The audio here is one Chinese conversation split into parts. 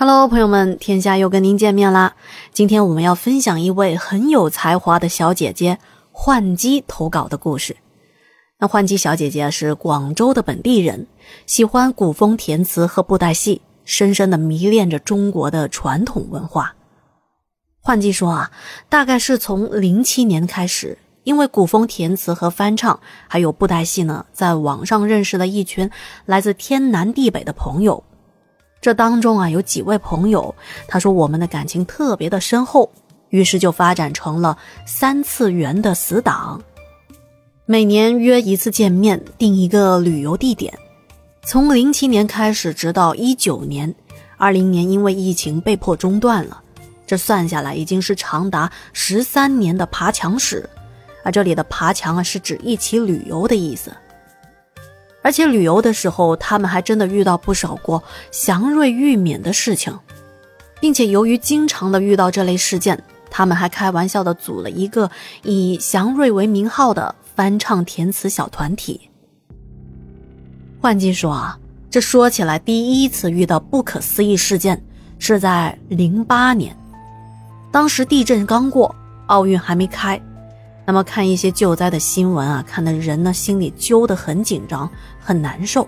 Hello，朋友们，天下又跟您见面啦。今天我们要分享一位很有才华的小姐姐幻姬投稿的故事。那幻姬小姐姐是广州的本地人，喜欢古风填词和布袋戏，深深的迷恋着中国的传统文化。幻姬说啊，大概是从零七年开始，因为古风填词和翻唱，还有布袋戏呢，在网上认识了一群来自天南地北的朋友。这当中啊，有几位朋友，他说我们的感情特别的深厚，于是就发展成了三次元的死党，每年约一次见面，定一个旅游地点。从零七年开始，直到一九年，二零年因为疫情被迫中断了，这算下来已经是长达十三年的爬墙史。啊，这里的爬墙啊，是指一起旅游的意思。而且旅游的时候，他们还真的遇到不少过祥瑞遇免的事情，并且由于经常的遇到这类事件，他们还开玩笑的组了一个以祥瑞为名号的翻唱填词小团体。换句说啊，这说起来第一次遇到不可思议事件是在零八年，当时地震刚过，奥运还没开。那么看一些救灾的新闻啊，看的人呢心里揪得很紧张，很难受。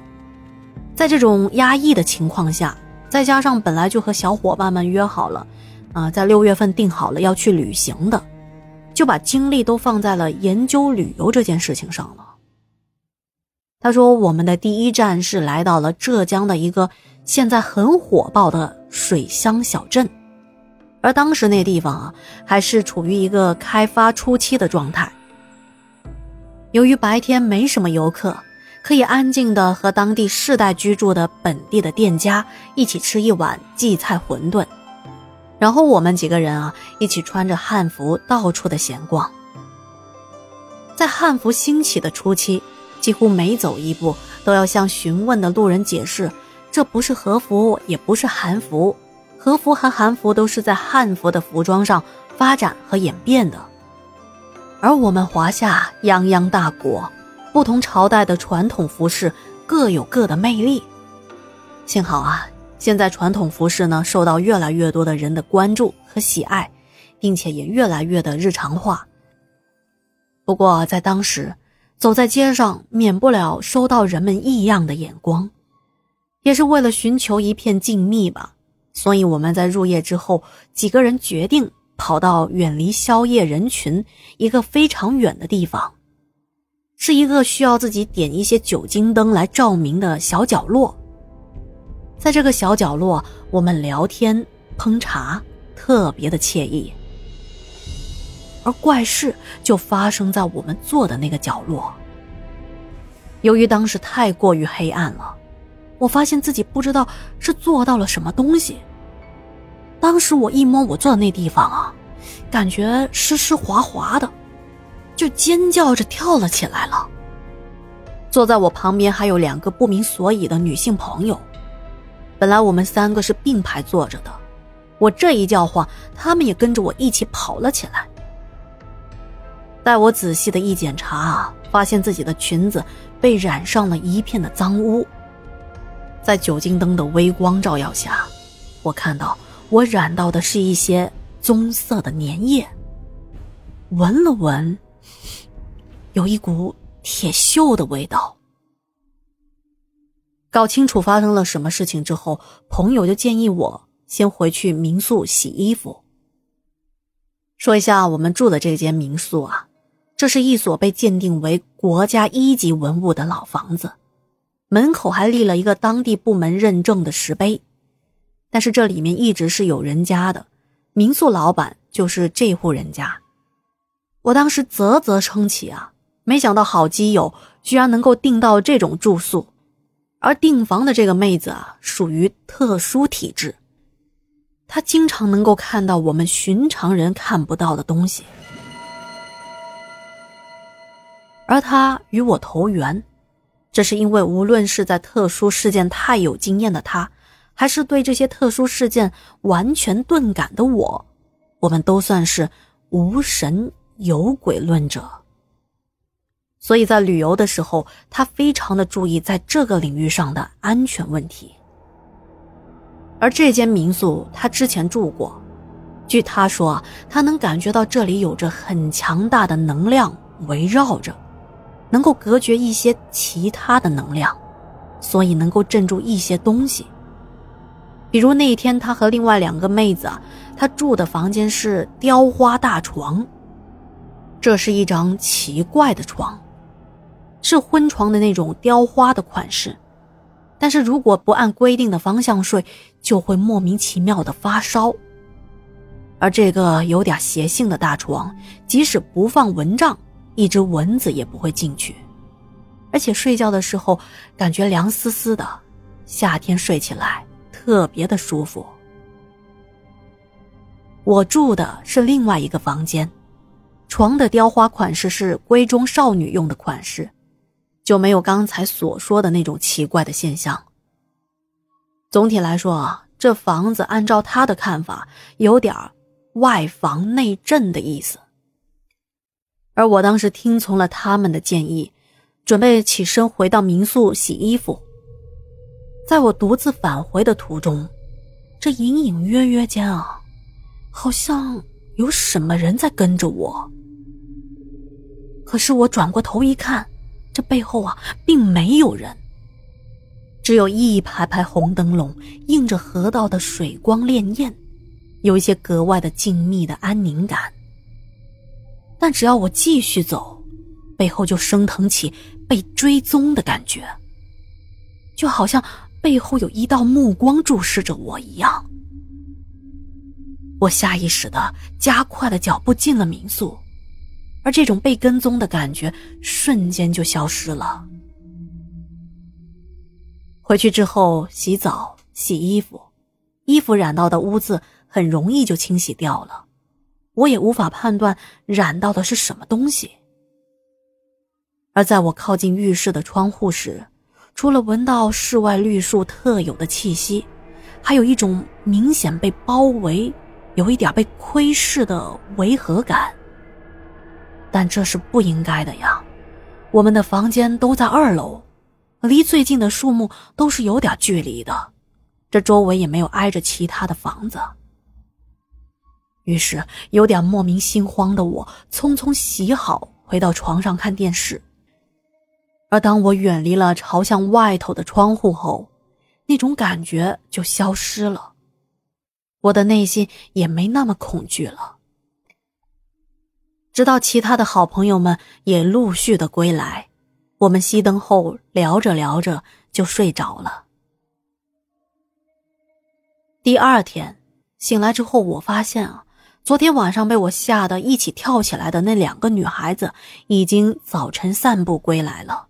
在这种压抑的情况下，再加上本来就和小伙伴们约好了，啊，在六月份定好了要去旅行的，就把精力都放在了研究旅游这件事情上了。他说，我们的第一站是来到了浙江的一个现在很火爆的水乡小镇。而当时那地方啊，还是处于一个开发初期的状态。由于白天没什么游客，可以安静的和当地世代居住的本地的店家一起吃一碗荠菜馄饨，然后我们几个人啊，一起穿着汉服到处的闲逛。在汉服兴起的初期，几乎每走一步都要向询问的路人解释，这不是和服，也不是韩服。和服和韩服都是在汉服的服装上发展和演变的，而我们华夏泱泱大国，不同朝代的传统服饰各有各的魅力。幸好啊，现在传统服饰呢受到越来越多的人的关注和喜爱，并且也越来越的日常化。不过在当时，走在街上免不了收到人们异样的眼光，也是为了寻求一片静谧吧。所以我们在入夜之后，几个人决定跑到远离宵夜人群、一个非常远的地方，是一个需要自己点一些酒精灯来照明的小角落。在这个小角落，我们聊天、烹茶，特别的惬意。而怪事就发生在我们坐的那个角落。由于当时太过于黑暗了。我发现自己不知道是做到了什么东西。当时我一摸我坐的那地方啊，感觉湿湿滑滑的，就尖叫着跳了起来了。坐在我旁边还有两个不明所以的女性朋友，本来我们三个是并排坐着的，我这一叫唤，他们也跟着我一起跑了起来。待我仔细的一检查，发现自己的裙子被染上了一片的脏污。在酒精灯的微光照耀下，我看到我染到的是一些棕色的粘液。闻了闻，有一股铁锈的味道。搞清楚发生了什么事情之后，朋友就建议我先回去民宿洗衣服。说一下我们住的这间民宿啊，这是一所被鉴定为国家一级文物的老房子。门口还立了一个当地部门认证的石碑，但是这里面一直是有人家的，民宿老板就是这户人家。我当时啧啧称奇啊，没想到好基友居然能够订到这种住宿，而订房的这个妹子啊，属于特殊体质，她经常能够看到我们寻常人看不到的东西，而她与我投缘。这是因为，无论是在特殊事件太有经验的他，还是对这些特殊事件完全钝感的我，我们都算是无神有鬼论者。所以在旅游的时候，他非常的注意在这个领域上的安全问题。而这间民宿他之前住过，据他说，他能感觉到这里有着很强大的能量围绕着，能够隔绝一些其他的能量，所以能够镇住一些东西。比如那一天，他和另外两个妹子，他住的房间是雕花大床。这是一张奇怪的床，是婚床的那种雕花的款式，但是如果不按规定的方向睡，就会莫名其妙的发烧。而这个有点邪性的大床，即使不放蚊帐，一只蚊子也不会进去，而且睡觉的时候感觉凉丝丝的，夏天睡起来特别的舒服。我住的是另外一个房间。床的雕花款式是闺中少女用的款式，就没有刚才所说的那种奇怪的现象。总体来说，这房子按照他的看法，有点外防内震的意思。而我当时听从了他们的建议，准备起身回到民宿洗衣服。在我独自返回的途中，这隐隐约约间啊，好像有什么人在跟着我。可是我转过头一看，这背后啊，并没有人，只有一排排红灯笼，映着河道的水光潋滟，有一些格外的静谧的安宁感。但只要我继续走，背后就升腾起被追踪的感觉，就好像背后有一道目光注视着我一样。我下意识的加快了脚步进了民宿。而这种被跟踪的感觉瞬间就消失了。回去之后洗澡、洗衣服，衣服染到的污渍很容易就清洗掉了，我也无法判断染到的是什么东西。而在我靠近浴室的窗户时，除了闻到室外绿树特有的气息，还有一种明显被包围、有一点被窥视的违和感。但这是不应该的呀！我们的房间都在二楼，离最近的树木都是有点距离的，这周围也没有挨着其他的房子。于是，有点莫名心慌的我，匆匆洗好，回到床上看电视。而当我远离了朝向外头的窗户后，那种感觉就消失了，我的内心也没那么恐惧了。直到其他的好朋友们也陆续的归来，我们熄灯后聊着聊着就睡着了。第二天醒来之后，我发现啊，昨天晚上被我吓得一起跳起来的那两个女孩子已经早晨散步归来了，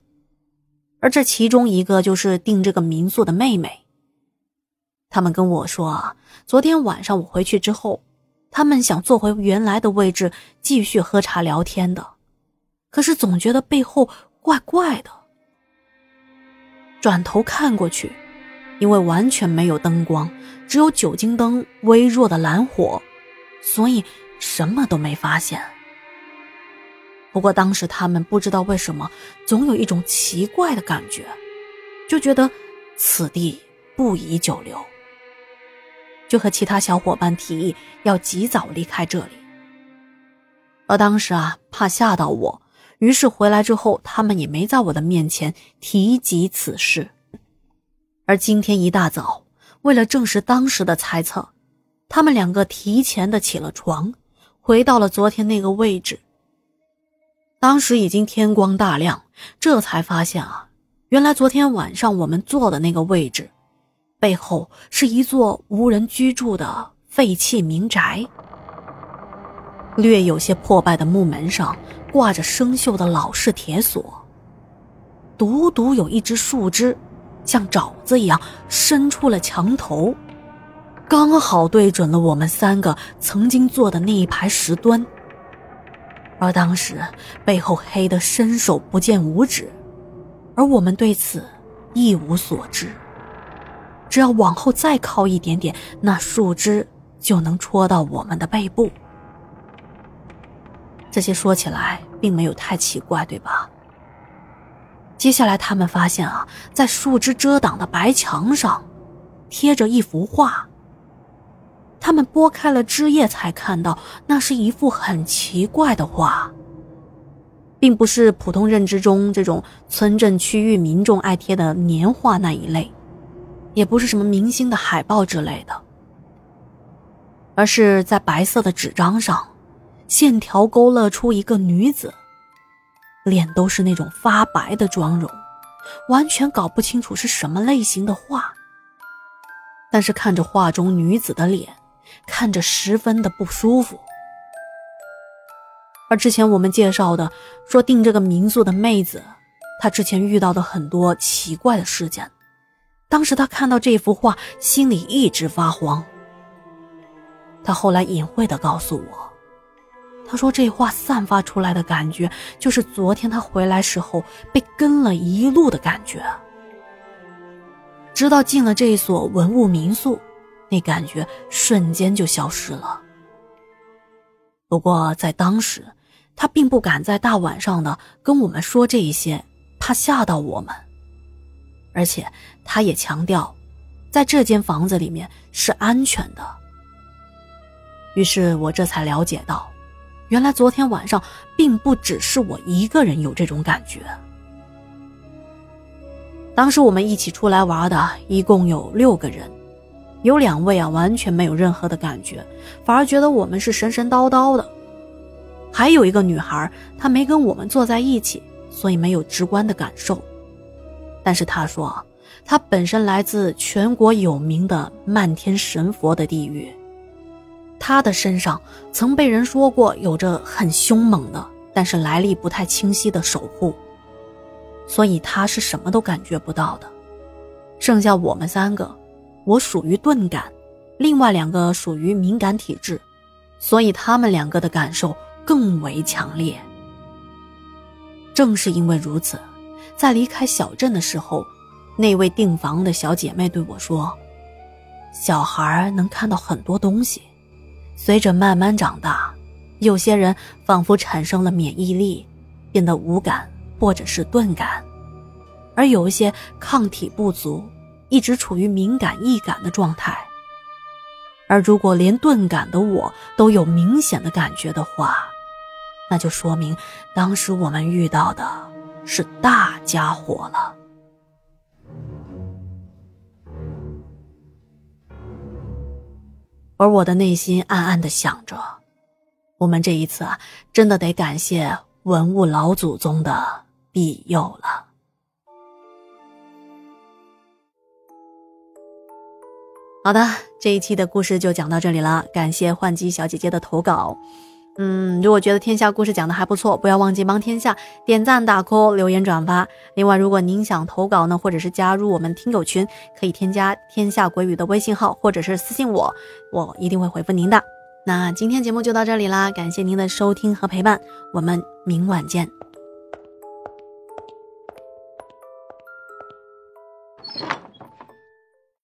而这其中一个就是订这个民宿的妹妹。他们跟我说啊，昨天晚上我回去之后。他们想坐回原来的位置继续喝茶聊天的，可是总觉得背后怪怪的。转头看过去，因为完全没有灯光，只有酒精灯微弱的蓝火，所以什么都没发现。不过当时他们不知道为什么，总有一种奇怪的感觉，就觉得此地不宜久留。就和其他小伙伴提议要及早离开这里。而当时啊，怕吓到我，于是回来之后，他们也没在我的面前提及此事。而今天一大早，为了证实当时的猜测，他们两个提前的起了床，回到了昨天那个位置。当时已经天光大亮，这才发现啊，原来昨天晚上我们坐的那个位置。背后是一座无人居住的废弃民宅，略有些破败的木门上挂着生锈的老式铁锁，独独有一只树枝，像爪子一样伸出了墙头，刚好对准了我们三个曾经坐的那一排石墩。而当时背后黑得伸手不见五指，而我们对此一无所知。只要往后再靠一点点，那树枝就能戳到我们的背部。这些说起来并没有太奇怪，对吧？接下来他们发现啊，在树枝遮挡的白墙上，贴着一幅画。他们拨开了枝叶，才看到那是一幅很奇怪的画，并不是普通认知中这种村镇区域民众爱贴的年画那一类，也不是什么明星的海报之类的，而是在白色的纸张上，线条勾勒出一个女子，脸都是那种发白的妆容，完全搞不清楚是什么类型的画，但是看着画中女子的脸。看着十分的不舒服，而之前我们介绍的说订这个民宿的妹子，她之前遇到的很多奇怪的事件，当时她看到这幅画，心里一直发慌。她后来隐晦的告诉我，她说这画散发出来的感觉，就是昨天她回来时候被跟了一路的感觉，直到进了这一所文物民宿。那感觉瞬间就消失了。不过在当时，他并不敢在大晚上的跟我们说这一些，怕吓到我们。而且他也强调，在这间房子里面是安全的。于是我这才了解到，原来昨天晚上并不只是我一个人有这种感觉。当时我们一起出来玩的一共有六个人。有两位啊，完全没有任何的感觉，反而觉得我们是神神叨叨的。还有一个女孩，她没跟我们坐在一起，所以没有直观的感受。但是她说，她本身来自全国有名的漫天神佛的地狱，她的身上曾被人说过有着很凶猛的，但是来历不太清晰的守护，所以她是什么都感觉不到的。剩下我们三个。我属于钝感，另外两个属于敏感体质，所以他们两个的感受更为强烈。正是因为如此，在离开小镇的时候，那位订房的小姐妹对我说：“小孩能看到很多东西，随着慢慢长大，有些人仿佛产生了免疫力，变得无感或者是钝感，而有一些抗体不足。”一直处于敏感易感的状态，而如果连钝感的我都有明显的感觉的话，那就说明当时我们遇到的是大家伙了。而我的内心暗暗的想着，我们这一次啊，真的得感谢文物老祖宗的庇佑了。好的，这一期的故事就讲到这里了，感谢幻姬小姐姐的投稿。嗯，如果觉得天下故事讲的还不错，不要忘记帮天下点赞、打 call、留言、转发。另外，如果您想投稿呢，或者是加入我们听友群，可以添加天下鬼语的微信号，或者是私信我，我一定会回复您的。那今天节目就到这里啦，感谢您的收听和陪伴，我们明晚见。